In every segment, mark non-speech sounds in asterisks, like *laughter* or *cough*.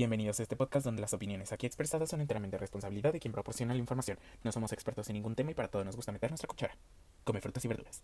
Bienvenidos a este podcast donde las opiniones aquí expresadas son enteramente responsabilidad de quien proporciona la información. No somos expertos en ningún tema y para todo nos gusta meter nuestra cuchara. Come frutas y verduras.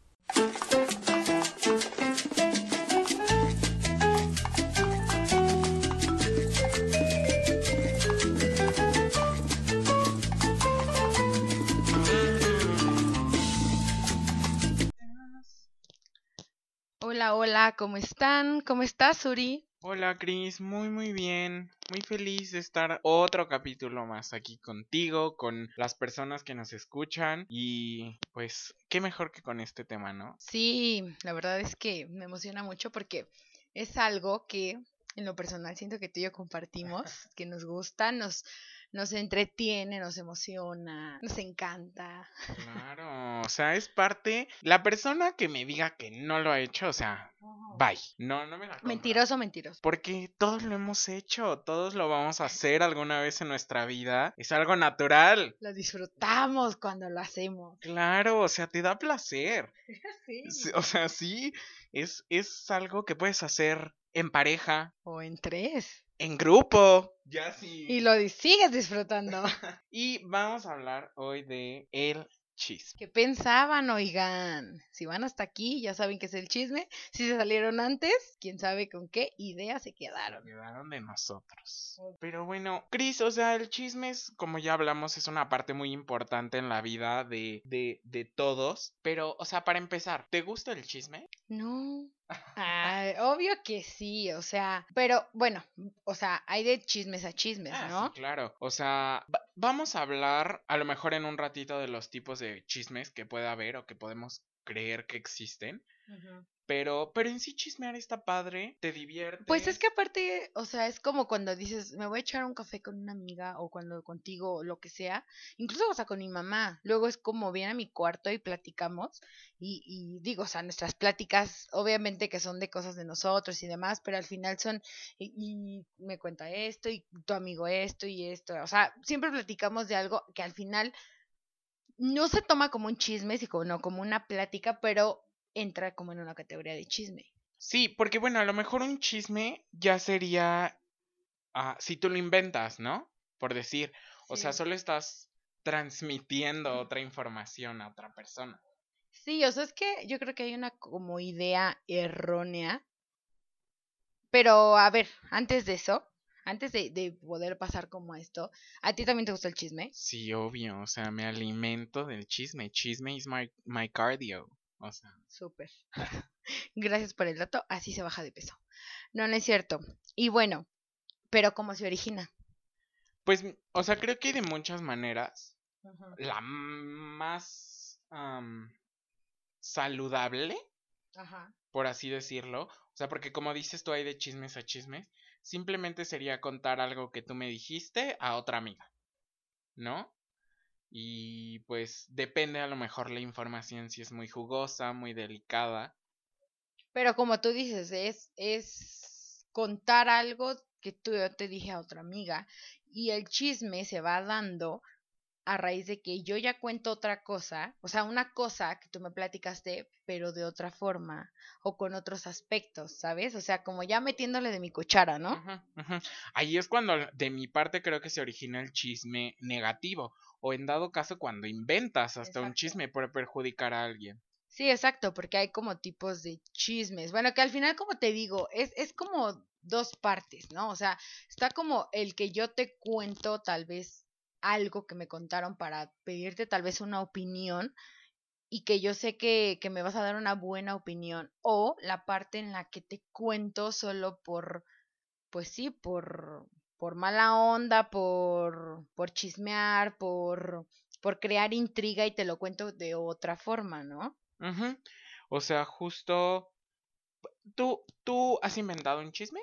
Hola, hola, ¿cómo están? ¿Cómo estás, Uri? Hola Cris, muy muy bien, muy feliz de estar otro capítulo más aquí contigo, con las personas que nos escuchan y pues qué mejor que con este tema, ¿no? Sí, la verdad es que me emociona mucho porque es algo que en lo personal siento que tú y yo compartimos, que nos gusta, nos, nos entretiene, nos emociona, nos encanta. *laughs* Claro, o sea, es parte, la persona que me diga que no lo ha hecho, o sea, bye, no, no me la. Mentiroso, mentiroso. Porque todos lo hemos hecho, todos lo vamos a hacer alguna vez en nuestra vida. Es algo natural. Lo disfrutamos cuando lo hacemos. Claro, o sea, te da placer. *laughs* Sí, O sea, sí, es, es algo que puedes hacer en pareja, O en tres. En grupo. Ya sí. Y lo sigues disfrutando. *laughs* Y vamos a hablar hoy de el chisme. ¿Qué pensaban, oigan? Si van hasta aquí, ya saben que es el chisme. Si se salieron antes, quién sabe con qué idea se quedaron. Quedaron de nosotros. Pero bueno, Cris, o sea, el chisme es, como ya hablamos, es una parte muy importante en la vida de, de, de todos. Pero, o sea, para empezar, ¿te gusta el chisme? No. Ay, obvio que sí, o sea, pero bueno, o sea, hay de chismes a chismes, Ah, ¿no? sí, claro. O sea, va- vamos a hablar a lo mejor en un ratito de los tipos de chismes que puede haber o que podemos creer que existen. Ujú. Pero, pero en sí chismear está padre, te divierte. Pues es que aparte, o sea, es como cuando dices, me voy a echar un café con una amiga o cuando contigo lo que sea, incluso, o sea, con mi mamá. Luego es como viene a mi cuarto y platicamos y, y digo, o sea, nuestras pláticas, obviamente que son de cosas de nosotros y demás, pero al final son, y, y me cuenta esto y tu amigo esto y esto, o sea, siempre platicamos de algo que al final no se toma como un chisme, sino como una plática, pero entra como en una categoría de chisme. Sí, porque bueno, a lo mejor un chisme ya sería ah, si tú lo inventas, ¿no? Por decir, o sea, solo estás transmitiendo otra información a otra persona. Sí, o sea, es que yo creo que hay una como idea errónea. Pero, a ver, antes de eso, antes de, de poder pasar como a esto, ¿a ti también te gusta el chisme? Sí, obvio, o sea, me alimento del chisme. Chisme is my, my cardio. O sea, Súper. *laughs* Gracias por el dato, así se baja de peso. No, no es cierto. Y bueno, pero ¿cómo se origina? pues, o sea, creo que de muchas maneras. La más am, saludable Ajá. por así decirlo. O sea, porque como dices tú hay de chismes a chismes, simplemente sería contar algo que tú me dijiste a otra amiga, ¿no? Y pues depende a lo mejor la información si es muy jugosa, muy delicada. Pero como tú dices, es, es contar algo que tú yo te dije a otra amiga y el chisme se va dando a raíz de que yo ya cuento otra cosa, o sea, una cosa que tú me platicaste, pero de otra forma o con otros aspectos, ¿sabes? O sea, como ya metiéndole de mi cuchara, ¿no? Ahí es cuando de mi parte creo que se origina el chisme negativo. O en dado caso cuando inventas hasta un chisme por perjudicar a alguien. Sí, exacto, porque hay como tipos de chismes. Bueno, que al final, como te digo, es, es como dos partes, ¿no? O sea, está como el que yo te cuento tal vez algo que me contaron para pedirte tal vez una opinión y que yo sé que, que me vas a dar una buena opinión. O la parte en la que te cuento solo por, pues sí, por, por mala onda, por, por chismear, por, por crear intriga y te lo cuento de otra forma, ¿no? O sea, justo... ¿Tú, ¿Tú has inventado un chisme?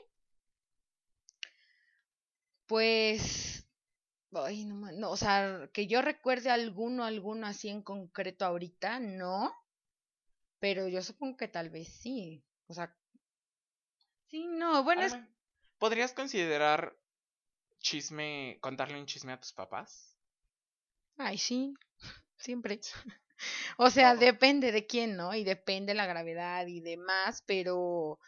Pues, ay, no, no, o sea, que yo recuerde alguno, alguno así en concreto ahorita, no, pero yo supongo que tal vez sí, o sea, sí, no, bueno, es, ¿Podrías considerar chisme, contarle un chisme a tus papás? ay, sí, *laughs* siempre, *laughs* o sea, depende de quién, ¿no? Y depende la gravedad y demás, pero,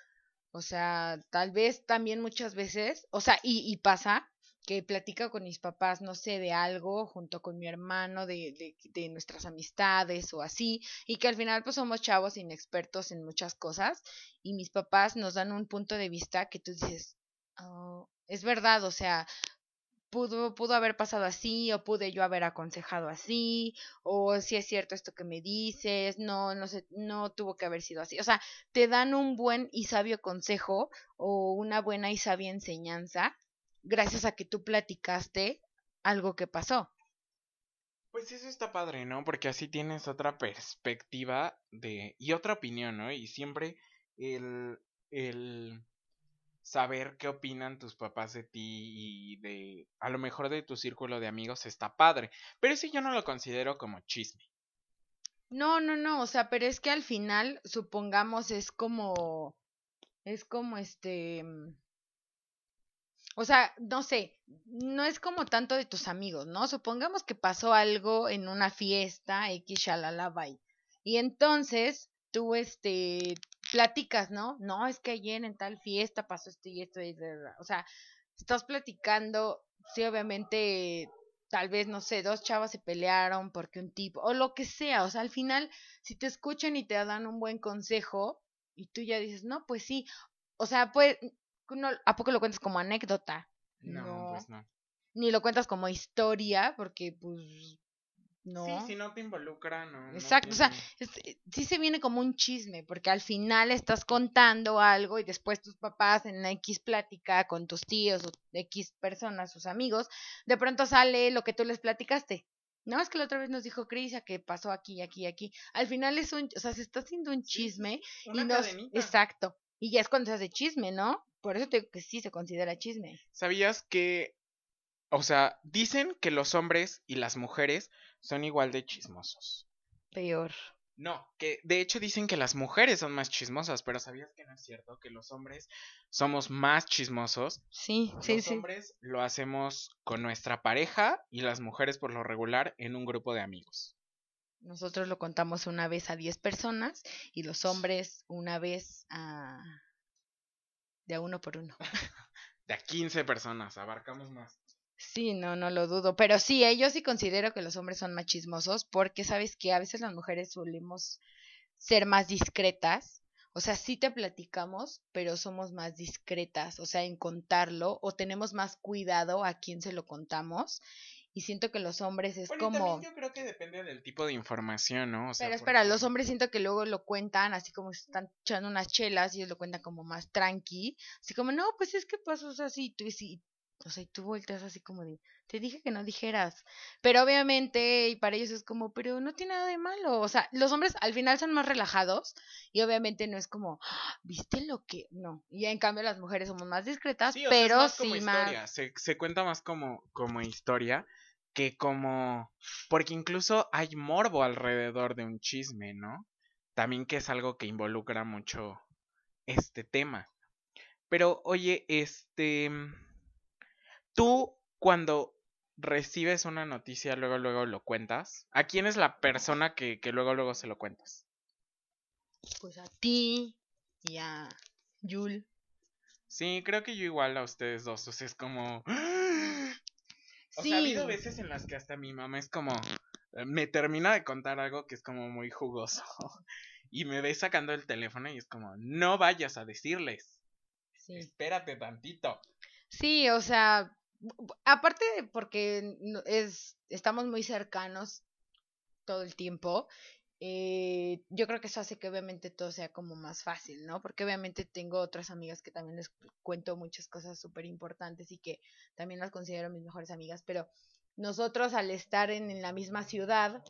O sea, tal vez también muchas veces, o sea, y, y pasa que platica con mis papás, no sé, de algo, junto con mi hermano, de, de, de, nuestras amistades o así, y que al final pues somos chavos inexpertos en muchas cosas, y mis papás nos dan un punto de vista que tú dices, oh, es verdad, o sea, pudo, pudo haber pasado así, o pude yo haber aconsejado así, o si es cierto esto que me dices, no, no sé, no tuvo que haber sido así. O sea, te dan un buen y sabio consejo o una buena y sabia enseñanza gracias a que tú platicaste algo que pasó. Pues eso está padre, ¿no? Porque así tienes otra perspectiva de y otra opinión, ¿no? Y siempre el el saber qué opinan tus papás de ti y de a lo mejor de tu círculo de amigos está padre, pero eso yo no lo considero como chisme. No, no, no, o sea, pero es que al final supongamos es como es como este o sea, no sé, no es como tanto de tus amigos, ¿no? Supongamos que pasó algo en una fiesta, X, shalala, bye. Y entonces tú, este, platicas, ¿no? No, es que ayer en tal fiesta pasó esto y esto y esto. O sea, estás platicando, sí, obviamente, tal vez, no sé, dos chavas se pelearon porque un tipo, o lo que sea. O sea, al final, si te escuchan y te dan un buen consejo, y tú ya dices, no, pues sí. O sea, pues ¿A poco lo cuentas como anécdota? No, pues no. Ni lo cuentas como historia, porque pues no. Sí, si no te involucra, no. Exacto, o sea, eh, sí se viene como un chisme, porque al final estás contando algo y después tus papás en X plática con tus tíos o X personas, sus amigos, de pronto sale lo que tú les platicaste. No, es que la otra vez nos dijo Crisia que pasó aquí, aquí, aquí. Al final es un, o sea, se está haciendo un chisme una y nos, exacto. Y ya es cuando se hace chisme, ¿no? Por eso te digo que sí se considera chisme. ¿Sabías que, o sea, dicen que los hombres y las mujeres son igual de chismosos? Peor. No, que de hecho dicen que las mujeres son más chismosas, pero ¿sabías que no es cierto? Que los hombres somos más chismosos. Sí, sí, los hombres lo hacemos con nuestra pareja y las mujeres por lo regular en un grupo de amigos. Nosotros lo contamos una vez a 10 personas y los hombres una vez a de a uno por uno. *laughs* de a 15 personas, abarcamos más. Sí, no, no lo dudo. Pero sí, eh, yo sí considero que los hombres son más chismosos porque sabes que a veces las mujeres solemos ser más discretas. O sea, sí te platicamos, pero somos más discretas, o sea, en contarlo, o tenemos más cuidado a quién se lo contamos y siento que los hombres es como... yo creo que depende del tipo de información, ¿no? pero espera, los hombres siento que luego lo cuentan así como están echando unas chelas y ellos lo cuentan como más tranqui, así como, no, pues es que pasó así, tú, y, o sea, y tú vueltas así como de, te dije que no dijeras, pero obviamente, y para ellos es como, pero no tiene nada de malo, o sea, los hombres al final son más relajados y obviamente no es como, ¡Ah! ¿viste lo que? No, y en cambio las mujeres somos más discretas, pero más sí más... Se, se cuenta más como, como historia que como, porque incluso hay morbo alrededor de un chisme, ¿no? También que es algo que involucra mucho este tema. Pero oye, este, tú cuando recibes una noticia, luego, luego lo cuentas. ¿A quién es la persona que, que luego, luego se lo cuentas? Pues a ti y a Yul. Sí, creo que yo igual a ustedes dos. O sea, es como... *gasps* O sea, ha habido veces en las que hasta mi mamá es como, me termina de contar algo que es como muy jugoso. *laughs* y me ve sacando el teléfono y es como, no vayas a decirles. Sí. Espérate tantito. Sí, o sea, aparte porque es, estamos muy cercanos todo el tiempo eh, yo creo que eso hace que obviamente todo sea como más fácil, ¿no? Porque obviamente tengo otras amigas que también les cuento muchas cosas súper importantes y que también las considero mis mejores amigas, pero nosotros al estar en, en la misma ciudad,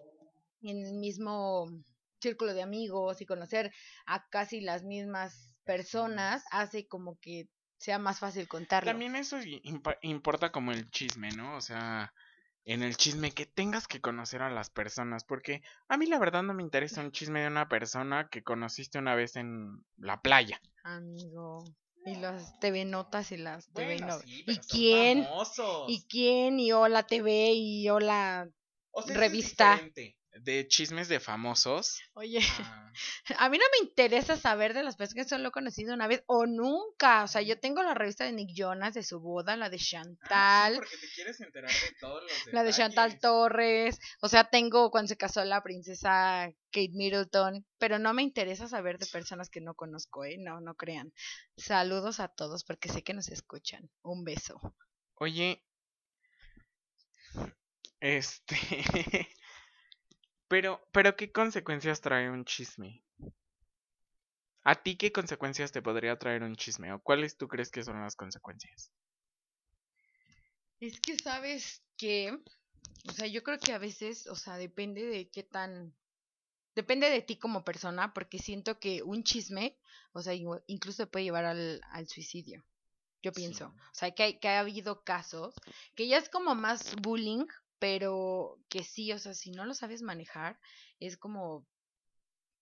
en el mismo círculo de amigos y conocer a casi las mismas personas, hace como que sea más fácil contarlo. También eso importa como el chisme, ¿no? O sea, en el chisme que tengas que conocer a las personas, porque a mí la verdad no me interesa un chisme de una persona que conociste una vez en la playa. Amigo. Y las TV Notas y las TV ¿Y quién? ¿Y quién? Y Hola TV y Hola o sea, Revista. Es de chismes de famosos. Oye, a- *laughs* a mí no me interesa saber de las personas que solo he conocido una vez o nunca. O sea, yo tengo la revista de Nick Jonas, de su boda, la de *laughs* Ah, sí, Chantal, porque te quieres enterar de todos los la de Chantal. Torres. O sea, tengo cuando se casó la princesa Kate Middleton. Pero no me interesa saber de personas que no conozco, ¿eh? No, no crean. Saludos a todos porque sé que nos escuchan. Un beso. Oye, este, *laughs* pero, pero ¿qué consecuencias trae un chisme? ¿A ti qué consecuencias te podría traer un chisme? ¿O cuáles tú crees que son las consecuencias? Es que sabes que, o sea, yo creo que a veces, o sea, depende de qué tan, depende de ti como persona, porque siento que un chisme, o sea, incluso te puede llevar al, al suicidio. Yo Sí. pienso, o sea, que, hay, que ha habido casos que ya es como más bullying, pero que sí, o sea, si no lo sabes manejar, es como,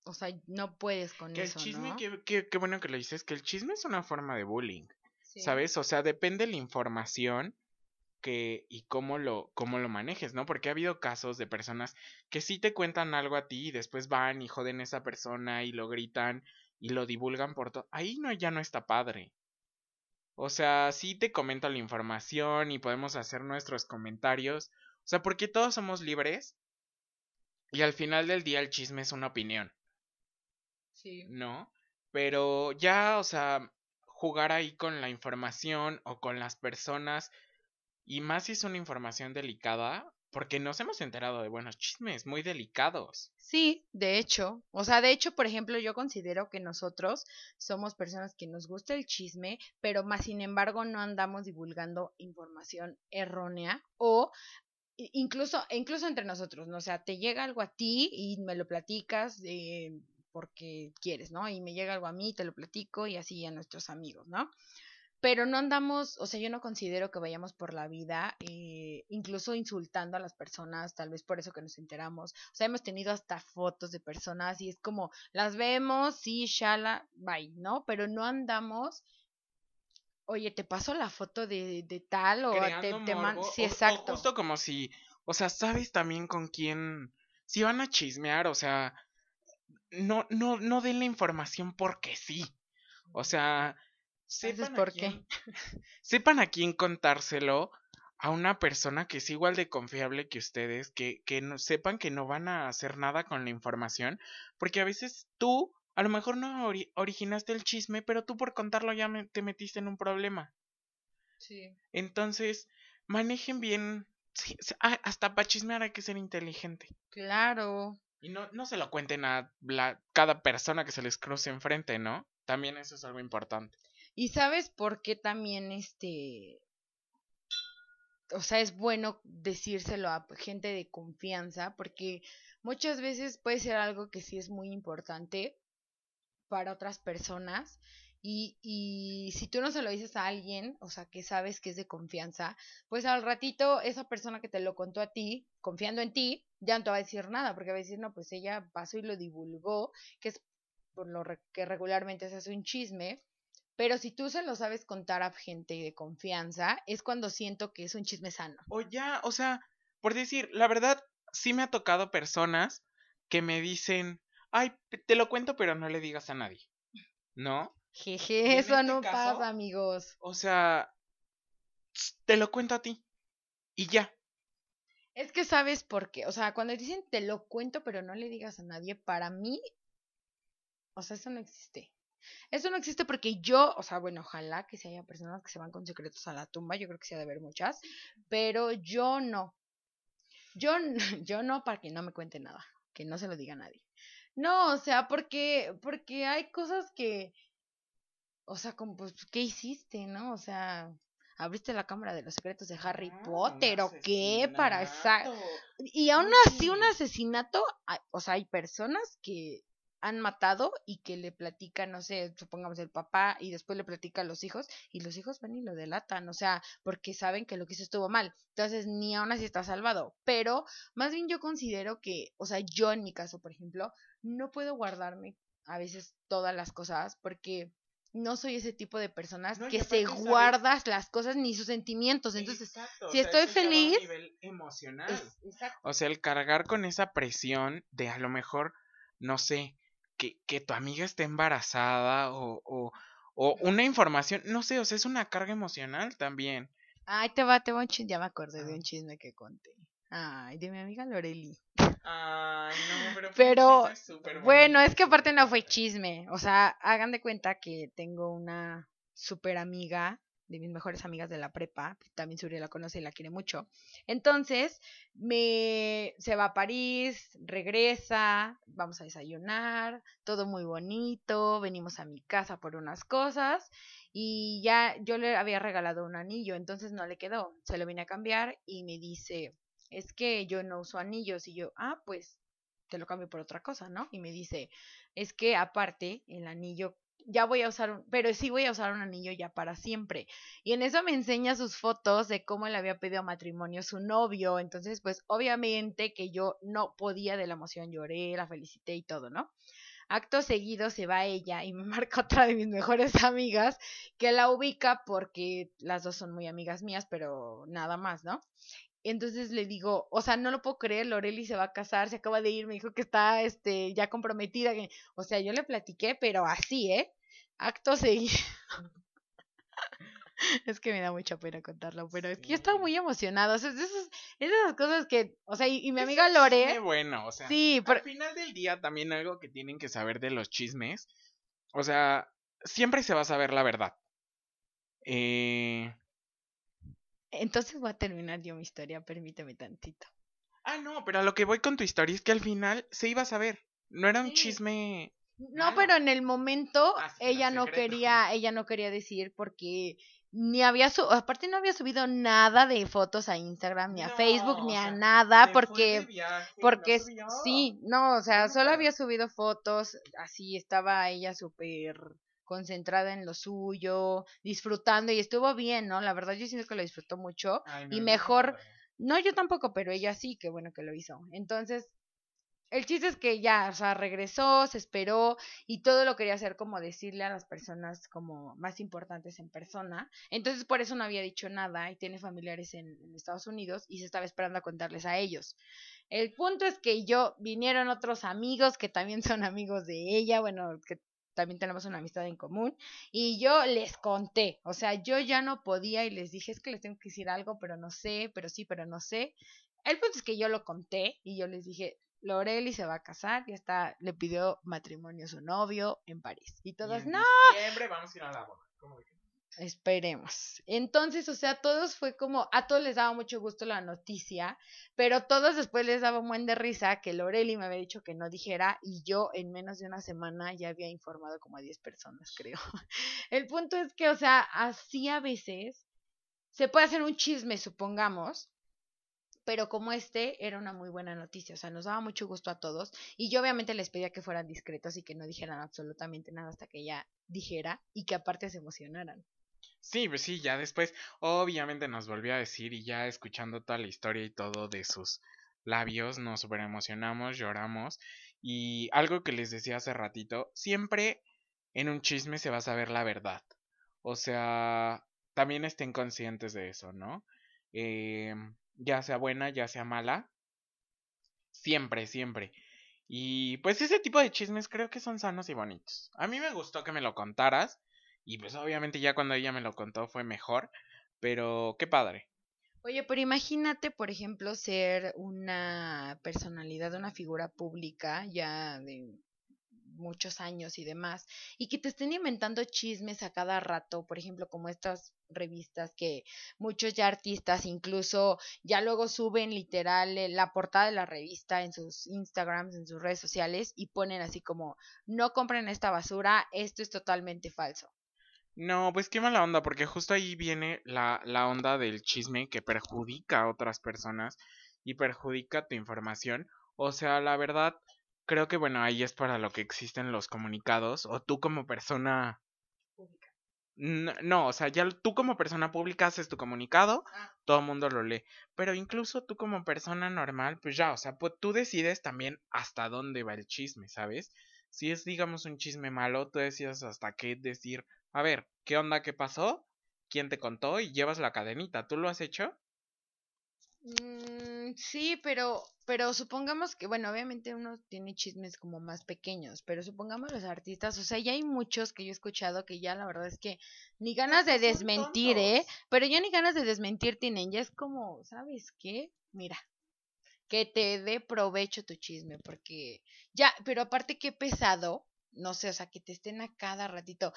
o sea, no puedes con Que el eso, chisme, ¿no? qué bueno que lo dices, que el chisme es una forma de bullying, Sí. ¿sabes? O sea, depende la información que y cómo lo, cómo lo manejes, ¿no? Porque ha habido casos de personas que sí te cuentan algo a ti y después van y joden a esa persona y lo gritan y lo divulgan por todo. Ahí no, ya no está padre. O sea, sí te comento la información y podemos hacer nuestros comentarios. O sea, porque todos somos libres y al final del día el chisme es una opinión. Sí. ¿no? Pero ya, o sea, jugar ahí con la información o con las personas, y más si es una información delicada, porque nos hemos enterado de buenos chismes muy delicados. Sí, de hecho, o sea, de hecho, por ejemplo, yo considero que nosotros somos personas que nos gusta el chisme, pero más sin embargo no andamos divulgando información errónea o incluso incluso entre nosotros, ¿no? O sea, te llega algo a ti y me lo platicas porque quieres, ¿no? Y me llega algo a mí, te lo platico y así a nuestros amigos, ¿no? pero no andamos, o sea, yo no considero que vayamos por la vida, eh, incluso insultando a las personas, tal vez por eso que nos enteramos. O sea, hemos tenido hasta fotos de personas y es como, las vemos, sí, shala, bye, ¿no? Pero no andamos, oye, te paso la foto de, de tal o te, te morbo, Sí, o- o exacto. justo como si, o sea, sabes también con quién, si van a chismear, o sea, no, no, no den la información porque sí. O sea, sepan a ¿por qué? *laughs* sepan a quién contárselo a una persona que es igual de confiable que ustedes, que, que no, sepan que no van a hacer nada con la información, porque a veces tú, a lo mejor no ori- originaste el chisme, pero tú por contarlo ya me- te metiste en un problema. Sí. Entonces, manejen bien. sí, sí, ah, hasta para chismear hay que ser inteligente. Claro. Y no, no se lo cuenten a la, cada persona que se les cruce enfrente, ¿no? También eso es algo importante. ¿Y sabes por qué también este o sea, es bueno decírselo a gente de confianza porque muchas veces puede ser algo que sí es muy importante para otras personas y, y si tú no se lo dices a alguien, o sea, que sabes que es de confianza, pues al ratito esa persona que te lo contó a ti, confiando en ti, ya no te va a decir nada, porque va a decir, no, pues ella pasó y lo divulgó, que es por lo que regularmente se hace un chisme, pero si tú se lo sabes contar a gente de confianza, es cuando siento que es un chisme sano. O ya, o sea, por decir, la verdad, sí me ha tocado personas que me dicen, ay, te lo cuento, pero no le digas a nadie. ¿No? Jeje, eso este no caso- pasa, amigos. O sea, te lo cuento a ti. Y ya. Es que sabes por qué. O sea, cuando dicen te lo cuento, pero no le digas a nadie, para mí, o sea, eso no existe. Eso no existe porque yo, o sea, bueno, ojalá que si haya personas que se van con secretos a la tumba, yo creo que sí ha de haber muchas, pero yo no. Yo, *laughs* yo no para que no me cuente nada, que no se lo diga a nadie. No, o sea, porque, porque hay cosas que, o sea, como, pues, ¿qué hiciste, no? O sea, abriste la cámara de los secretos de Harry Ah, Potter, ¿o qué? Para esa... Y aún así, un asesinato, o sea, hay personas que han matado y que le platican, no sé, supongamos el papá y después le platica a los hijos y los hijos van y lo delatan, o sea, porque saben que lo que hizo estuvo mal. Entonces, ni aún así está salvado. Pero, más bien yo considero que, o sea, yo en mi caso, por ejemplo, no puedo guardarme a veces todas las cosas porque no soy ese tipo de personas No, que se ¿sabes? guardas las cosas ni sus sentimientos. Entonces, Exacto, si o sea, estoy va a un feliz, nivel emocional. es- exacto. O sea, el cargar con esa presión de a lo mejor, no sé, que, que tu amiga esté embarazada o, o, o una información, no sé, o sea, es una carga emocional también. Ay, te va, te va un chisme. Ya me acordé de Ah. un chisme que conté. Ay, de mi amiga Loreli. Ay, no, pero. Pero, Bueno, es que aparte no fue chisme. O sea, hagan de cuenta que tengo una super amiga, de mis mejores amigas de la prepa. También Suri la conoce y la quiere mucho. Entonces, me se va a París, regresa, vamos a desayunar, todo muy bonito. Venimos a mi casa por unas cosas. Y ya yo le había regalado un anillo, entonces no le quedó. Se lo vine a cambiar y me dice, es que yo no uso anillos. Y yo, ah, pues te lo cambio por otra cosa, ¿no? Y me dice, es que aparte el anillo, ya voy a usar, un, pero sí voy a usar un anillo ya para siempre. Y en eso me enseña sus fotos de cómo le había pedido matrimonio su novio. Entonces, pues obviamente que yo no podía de la emoción, lloré, la felicité y todo, ¿no? Acto seguido se va ella y me *laughs* marca otra de mis mejores amigas que la ubica porque las dos son muy amigas mías, pero nada más, ¿no? Entonces le digo, o sea, no lo puedo creer, Loreli se va a casar, se acaba de ir, me dijo que está este ya comprometida, o sea, yo le platiqué, pero así, ¿eh? Acto seguido. *laughs* es que me da mucha pena contarlo, pero es que yo estaba muy emocionada, o sea, es de, esas, es de esas cosas que, o sea, y, y mi amiga Lore, bueno, o sea. sí, pero, Al final del día, también algo que tienen que saber de los chismes. O sea, siempre se va a saber la verdad. Eh. Entonces voy a terminar yo mi historia, permíteme tantito. Ah, no, pero a lo que voy con tu historia es que al final se iba a saber. No era un Sí. chisme. No, Malo. pero en el momento Ah, sí, ella no secreto. quería, ella no quería decir porque ni había su, aparte no había subido nada de fotos a Instagram, ni a No, Facebook, ni a sea, nada, porque, viaje, porque no sí, no, o sea, no solo había subido fotos, así estaba ella súper concentrada en lo suyo, disfrutando y estuvo bien, ¿no? La verdad yo siento que lo disfrutó mucho. Ay, y no, mejor-. No, yo tampoco, pero ella sí, qué bueno que lo hizo. Entonces, el chiste es que ya, o sea, regresó, se esperó y todo lo quería hacer como decirle a las personas como más importantes en persona. Entonces, por eso no había dicho nada y tiene familiares en, en Estados Unidos y se estaba esperando a contarles a ellos. El punto es que yo vinieron otros amigos que también son amigos de ella, bueno, que también tenemos una amistad en común, y yo les conté, o sea, yo ya no podía y les dije, es que les tengo que decir algo, pero no sé, pero sí, pero no sé. El punto es que yo lo conté y yo les dije, Loreli se va a casar, ya está, le pidió matrimonio a su novio en París. Y en no, diciembre vamos a ir a la boda. ¿Cómo que? Esperemos. Entonces, o sea, todos fue como, a todos les daba mucho gusto la noticia, pero todos después les daba un buen de risa que Loreli me había dicho que no dijera y yo en menos de una semana ya había informado como a 10 personas, creo. *laughs* El punto es que, o sea, así a veces se puede hacer un chisme, supongamos, pero como este era una muy buena noticia, o sea, nos daba mucho gusto a todos y yo obviamente les pedía que fueran discretos y que no dijeran absolutamente nada hasta que ella dijera y que aparte se emocionaran. Sí, pues sí, ya después, obviamente nos volvió a decir y ya escuchando toda la historia y todo de sus labios, nos super emocionamos, lloramos y algo que les decía hace ratito, siempre en un chisme se va a saber la verdad. O sea, también estén conscientes de eso, ¿no? Eh, ya sea buena, ya sea mala, siempre, siempre. Y pues ese tipo de chismes creo que son sanos y bonitos. A mí me gustó que me lo contaras. Y pues obviamente ya cuando ella me lo contó fue mejor. Pero qué padre. Oye, pero imagínate, por ejemplo, ser una personalidad, una figura pública ya de muchos años y demás, y que te estén inventando chismes a cada rato, por ejemplo, como estas revistas que muchos ya artistas incluso ya luego suben literal eh, la portada de la revista en sus Instagrams, en sus redes sociales y ponen así como no compren esta basura, esto es totalmente falso. No, pues qué mala onda, porque justo ahí viene la, la onda del chisme que perjudica a otras personas y perjudica tu información. O sea, la verdad, creo que bueno, ahí es para lo que existen los comunicados. O tú como persona. N- No, o sea, ya tú como persona pública haces tu comunicado, Ah. todo el mundo lo lee. Pero incluso tú como persona normal, pues ya, o sea, pues tú decides también hasta dónde va el chisme, ¿sabes? Si es, digamos, un chisme malo, tú decides hasta qué decir a ver, ¿qué onda? ¿Qué pasó? ¿Quién te contó? Y llevas la cadenita. ¿Tú lo has hecho? Mm, sí, pero, pero supongamos que, bueno, obviamente uno tiene chismes como más pequeños, pero supongamos los artistas, o sea, ya hay muchos que yo he escuchado que ya la verdad es que ni ganas de desmentir, ¿eh? Pero ya ni ganas de desmentir tienen, ya es como, ¿sabes qué? Mira, que te dé provecho tu chisme, porque ya, pero aparte qué pesado, no sé, o sea, que te estén a cada ratito,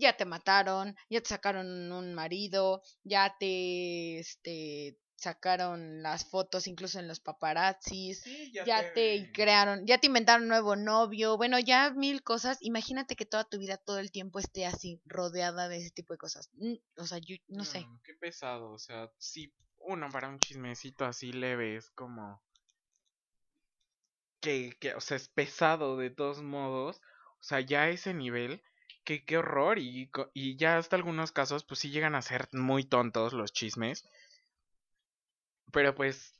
ya te mataron, ya te sacaron un marido, ya te, este, sacaron las fotos incluso en los paparazzis, Sí, ya te crearon, ya te inventaron un nuevo novio, bueno, ya mil cosas. Imagínate que toda tu vida, todo el tiempo esté así, rodeada de ese tipo de cosas. Mm, O sea, yo no sé. Qué pesado, o sea, sí, uno para un chismecito así leve es como que, que, o sea, es pesado de todos modos, o sea, ya a ese nivel, que qué horror y, y ya hasta algunos casos pues sí llegan a ser muy tontos los chismes, pero pues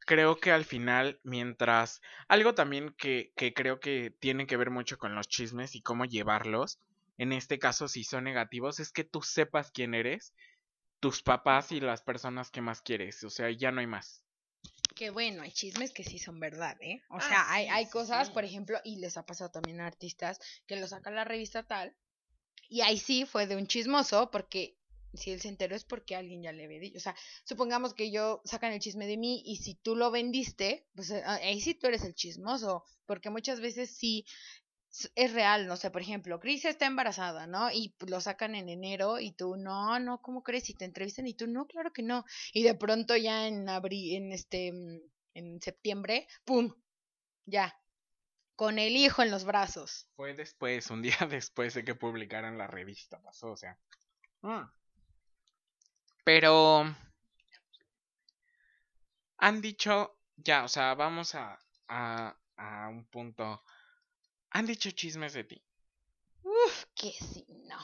creo que al final, mientras, algo también que, que creo que tiene que ver mucho con los chismes y cómo llevarlos, en este caso si son negativos, es que tú sepas quién eres tus papás y las personas que más quieres. O sea, ya no hay más. Que bueno, hay chismes que sí son verdad, ¿eh? O Ah, sea, hay, sí, hay cosas, sí. por ejemplo, y les ha pasado también a artistas que lo saca la revista tal, y ahí sí fue de un chismoso, porque si él se enteró es porque alguien ya le había dicho. O sea, supongamos que yo sacan el chisme de mí y si tú lo vendiste, pues eh, ahí sí tú eres el chismoso, porque muchas veces sí es real, no sé, por ejemplo, Cris está embarazada, ¿no? Y pues, lo sacan en enero y tú, no, no, ¿cómo crees? Y te entrevistan y tú, no, claro que no. Y de pronto ya en abril, en este, mm, en septiembre, ¡pum! Ya, con el hijo en los brazos. Fue después, un día *laughs* después de que publicaran la revista, pasó, o sea. Mm. Pero han dicho, ya, o sea, vamos a, a, a un punto. Han dicho chismes de ti. Uf, que sí, no.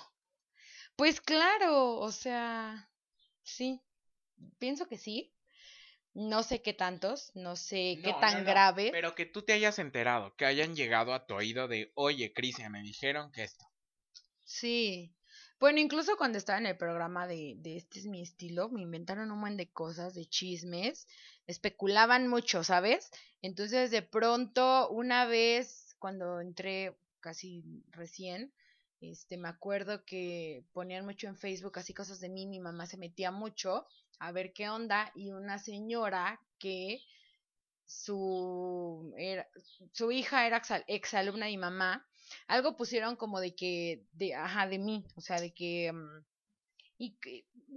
Pues claro, o sea, sí, pienso que sí. No sé qué tantos, no sé qué No, tan no, no, grave. Pero que tú te hayas enterado, que hayan llegado a tu oído de, oye, Cristian, me dijeron que esto. Sí. Bueno, incluso cuando estaba en el programa de, de Este es mi estilo, me inventaron un buen de cosas, de chismes, especulaban mucho, ¿sabes? Entonces, de pronto, una vez, cuando entré casi recién, este, me acuerdo que ponían mucho en Facebook así cosas de mí, mi mamá se metía mucho a ver qué onda, y una señora que su, su hija era exal- exalumna de mi mamá, algo pusieron como de que, de, ajá, de mí, o sea, de que, mm, y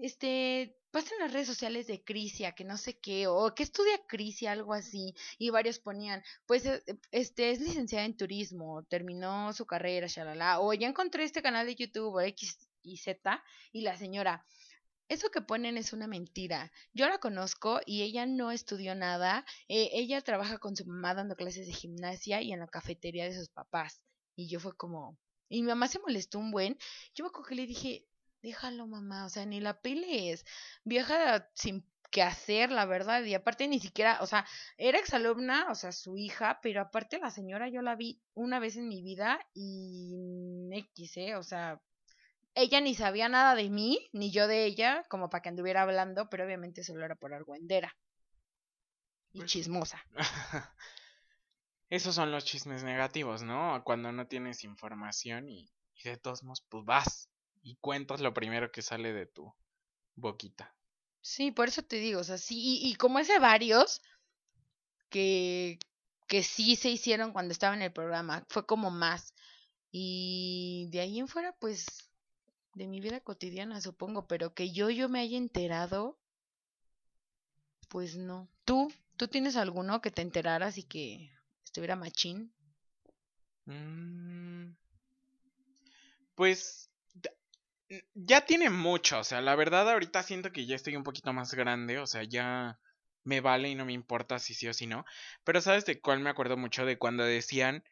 este, pasen las redes sociales de Crisia, que no sé qué, o que estudia Crisia, algo así, y varios ponían, pues, eh, este, es licenciada en turismo, terminó su carrera, shalala, o ya encontré este canal de YouTube, o X y Z, y la señora, eso que ponen es una mentira. Yo la conozco y ella no estudió nada. eh, ella trabaja con su mamá dando clases de gimnasia y en la cafetería de sus papás. Y yo fue como... Y mi mamá se molestó un buen. Yo me acuerdo que le dije, déjalo mamá, o sea, ni la pelees. Vieja sin que hacer, la verdad. Y aparte ni siquiera, o sea, era exalumna, o sea, su hija, pero aparte la señora yo la vi una vez en mi vida y X, ¿eh? O sea, ella ni sabía nada de mí, ni yo de ella, como para que anduviera hablando, pero obviamente solo era por argüendera. Y Pues- chismosa. *laughs* Esos son los chismes negativos, ¿no? Cuando no tienes información y, y de todos modos, pues vas y cuentas lo primero que sale de tu boquita. Sí, por eso te digo, o sea, sí, y, y como ese varios que, que sí se hicieron cuando estaba en el programa, fue como más. Y de ahí en fuera, pues, de mi vida cotidiana, supongo, pero que yo, yo me haya enterado, pues no. ¿Tú? ¿Tú tienes alguno que te enteraras y que estuviera machín? Mm, Pues ya- tiene mucho, o sea, la verdad ahorita siento que ya estoy un poquito más grande, o sea, ya me vale y no me importa si sí o si no, pero ¿sabes de cuál me acuerdo mucho? De cuando decían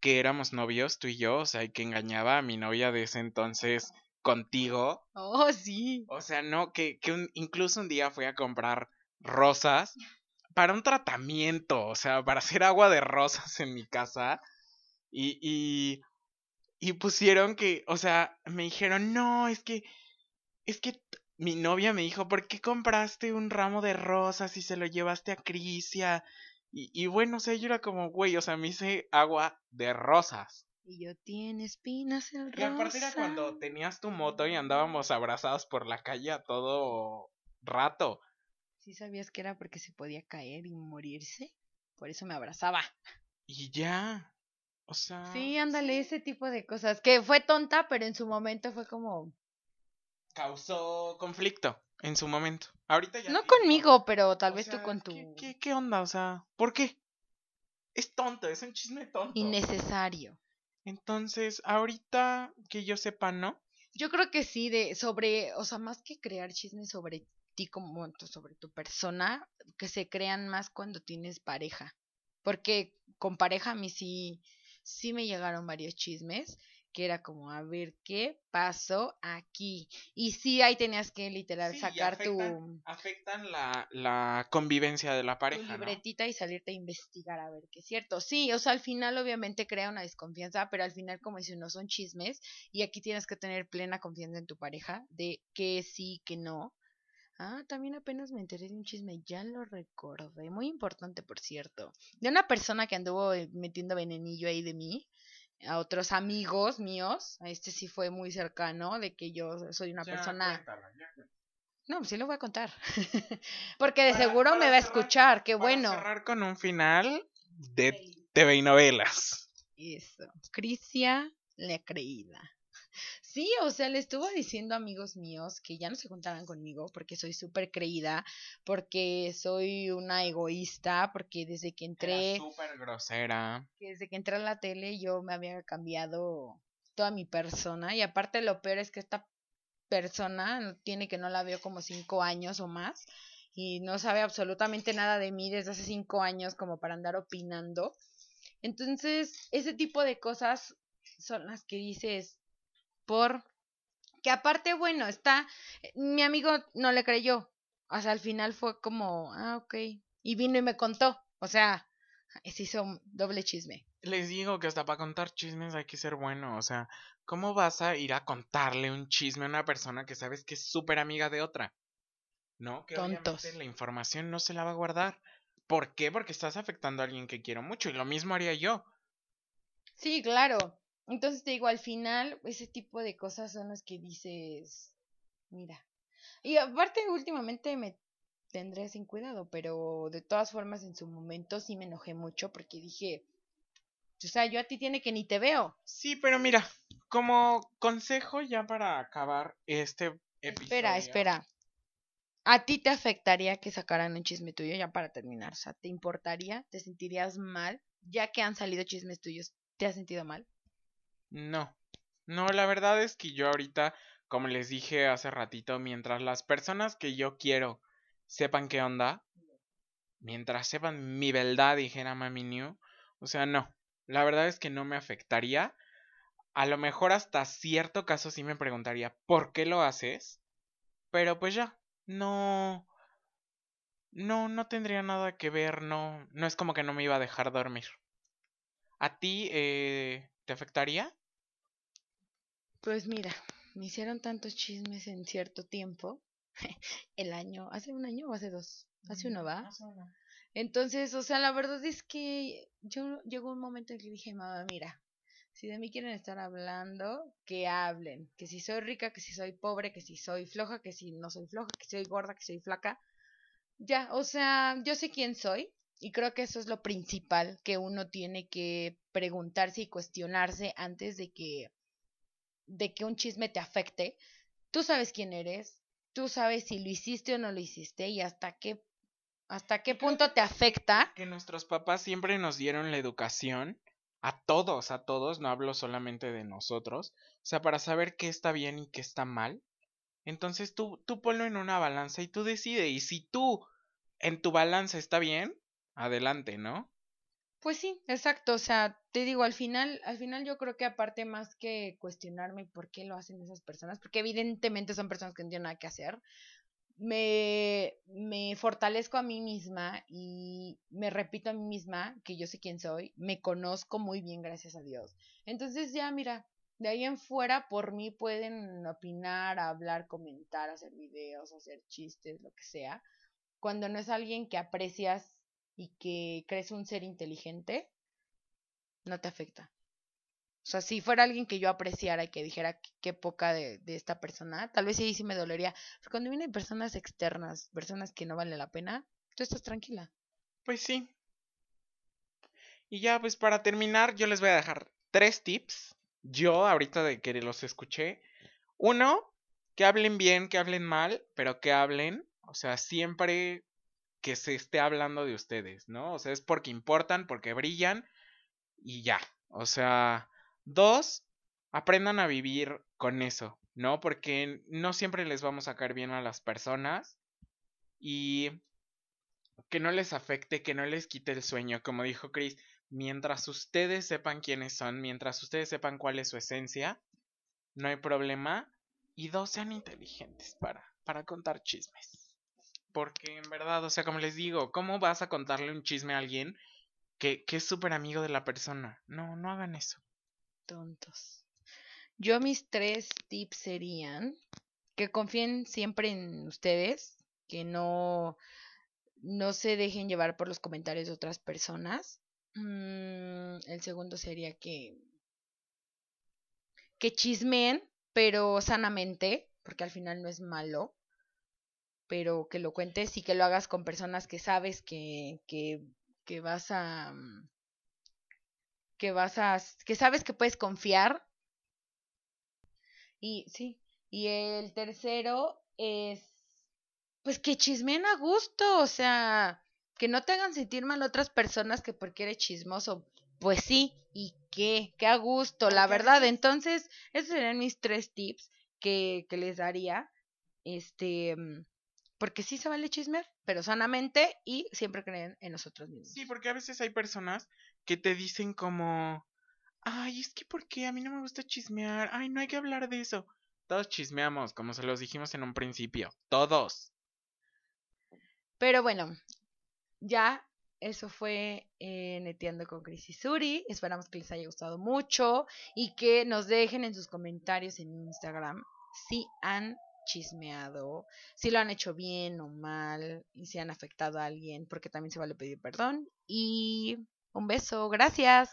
que éramos novios, tú y yo, o sea, y que engañaba a mi novia de ese entonces contigo, Oh, sí. o sea, no, que, que un- incluso un día fui a comprar rosas para un tratamiento, o sea, para hacer agua de rosas en mi casa. Y, y, y pusieron que, o sea, me dijeron, no, es que, es que mi novia me dijo, ¿por qué compraste un ramo de rosas y se lo llevaste a Crisia? Y, y bueno, o sea, yo era como, güey, o sea, me hice agua de rosas. Y yo tiene espinas el Y aparte era rosa. cuando tenías tu moto y andábamos abrazados por la calle a todo rato. ¿Sí sabías que era porque se podía caer y morirse? Por eso me abrazaba. Y ya. O sea. Sí, ándale, ese tipo de cosas. Que fue tonta, pero en su momento fue como... Causó conflicto en su momento. Ahorita ya. No tiene conmigo, pero tal O vez tú con ¿qué- tu... ¿qué, qué onda? O sea, ¿por qué? Es tonto, es un chisme tonto. Innecesario. Entonces, ahorita que yo sepa, ¿no? Yo creo que sí, de sobre, o sea, más que crear chismes sobre ti como sobre tu persona, que se crean más cuando tienes pareja. Porque con pareja a mí sí, sí me llegaron varios chismes, que era como, a ver, ¿qué pasó aquí? Y sí, ahí tenías que literal Sí, sacar tu, afectan, afectan la, la convivencia de la tu pareja, ¿no? libretita y salirte a investigar a ver qué es cierto. Sí, o sea, al final obviamente crea una desconfianza, pero al final como dice no son chismes y aquí tienes que tener plena confianza en tu pareja de que sí, que no. Ah, también apenas me enteré de un chisme, ya lo recordé, muy importante por cierto, de una persona que anduvo eh, metiendo venenillo ahí de mí a otros amigos míos, a este sí fue muy cercano, de que yo soy una Ya, persona... cuéntala, ya cuéntala. No, pues sí lo voy a contar, *laughs* porque de Para- seguro me va a escuchar, qué bueno. cerrar con un final de TV y novelas. Eso. Crisia, la creída. Sí, o sea, le estuvo diciendo a amigos míos que ya no se juntaran conmigo porque soy súper creída, porque soy una egoísta, porque desde que entré, súper grosera. que desde que entré a la tele yo me había cambiado toda mi persona y aparte lo peor es que esta persona tiene que no la veo como cinco años o más y no sabe absolutamente nada de mí desde hace cinco años como para andar opinando. Entonces, ese tipo de cosas son las que dices por que aparte, bueno, está, mi amigo no le creyó, o sea, al final fue como, ah, ok, y vino y me contó, o sea, se hizo un doble chisme. Les digo que hasta para contar chismes hay que ser bueno. O sea, ¿cómo vas a ir a contarle un chisme a una persona que sabes que es súper amiga de otra? ¿No? Que Tontos. obviamente la información no se la va a guardar. ¿Por qué? Porque estás afectando a alguien que quiero mucho. Y lo mismo haría yo. Sí, claro. Entonces te digo, al final, ese tipo de cosas son las que dices, mira. Y aparte, últimamente me tendré sin cuidado, pero de todas formas, en su momento sí me enojé mucho porque dije, o sea, yo a ti tiene que ni te veo. Sí, pero mira, como consejo ya para acabar este episodio. Espera, espera. ¿A ti te afectaría que sacaran un chisme tuyo ya para terminar? O sea, ¿te importaría? ¿Te sentirías mal? Ya que han salido chismes tuyos, ¿te has sentido mal? No, no, la verdad es que yo ahorita, como les dije hace ratito, mientras las personas que yo quiero sepan qué onda, mientras sepan mi verdad, dijera Mami New, o sea, no, la verdad es que no me afectaría. A lo mejor hasta cierto caso sí me preguntaría, ¿por qué lo haces? Pero pues ya, no, no, no tendría nada que ver, no, no es como que no me iba a dejar dormir. ¿A ti eh, te afectaría? Pues mira, me hicieron tantos chismes en cierto tiempo. *laughs* El año, hace un año o hace dos, hace uno, ¿va? Entonces, o sea, la verdad es que yo llegó un momento en que dije, mamá, mira, si de mí quieren estar hablando, que hablen, que si soy rica, que si soy pobre, que si soy floja, que si no soy floja, que si soy gorda, que soy flaca. Ya, o sea, yo sé quién soy y creo que eso es lo principal que uno tiene que preguntarse y cuestionarse antes de que de que un chisme te afecte. Tú sabes quién eres, tú sabes si lo hiciste o no lo hiciste y hasta qué hasta qué punto te afecta. que nuestros papás siempre nos dieron la educación a todos, a todos, no hablo solamente de nosotros, o sea, para saber qué está bien y qué está mal. Entonces tú, tú ponlo en una balanza y tú decides, y si tú en tu balanza está bien, adelante, ¿no? Pues sí, exacto, o sea, te digo, al final, al final yo creo que aparte más que cuestionarme por qué lo hacen esas personas, porque evidentemente son personas que no tienen nada que hacer, me, me fortalezco a mí misma y me repito a mí misma que yo sé quién soy, me conozco muy bien, gracias a Dios. Entonces ya, mira, De ahí en fuera, por mí pueden opinar, hablar, comentar, hacer videos, hacer chistes, lo que sea. Cuando no es alguien que aprecias y que crees un ser inteligente, no te afecta. O sea, si fuera alguien que yo apreciara y que dijera qué poca de, de esta persona, tal vez sí, sí me dolería. Pero cuando vienen personas externas, personas que no valen la pena, tú estás tranquila. Pues sí. Y ya, pues para terminar, yo les voy a dejar tres tips. Yo, ahorita de que los escuché. Uno, que hablen bien, que hablen mal, pero que hablen. O sea, siempre que se esté hablando de ustedes, ¿no? O sea, es porque importan, porque brillan y ya. O sea, dos, aprendan a vivir con eso, ¿no? Porque no siempre les vamos a caer bien a las personas y que no les afecte, que no les quite el sueño, como dijo Chris, mientras ustedes sepan quiénes son, mientras ustedes sepan cuál es su esencia, no hay problema. Y dos, sean inteligentes para, para contar chismes. Porque en verdad, o sea, como les digo, ¿cómo vas a contarle un chisme a alguien que, es súper amigo de la persona? No, no hagan eso. Tontos. Yo mis tres tips serían que confíen siempre en ustedes, que no, no se dejen llevar por los comentarios de otras personas. Mm, el segundo sería que que chismeen, pero sanamente, porque al final no es malo, pero que lo cuentes y que lo hagas con personas que sabes que, que, que vas a mm, que vas a que sabes que puedes confiar. Y sí, y el tercero es pues que chismeen a gusto, o sea, que no te hagan sentir mal otras personas que porque eres chismoso. Pues sí, y qué, qué a gusto, la verdad. Entonces, esos serían mis tres tips que, que les daría. Este, mm, porque sí se vale chismear, pero sanamente y siempre creen en nosotros mismos. Sí, porque a veces hay personas que te dicen como, ay, es que porque a mí no me gusta chismear, ay, no hay que hablar de eso. Todos chismeamos, como se los dijimos en un principio, todos. Pero bueno, ya eso fue eh, Neteando con Chris y Suri. Esperamos que les haya gustado mucho y que nos dejen en sus comentarios en Instagram si han chismeado, si lo han hecho bien o mal y si han afectado a alguien, porque también se vale pedir perdón. Y un beso, gracias.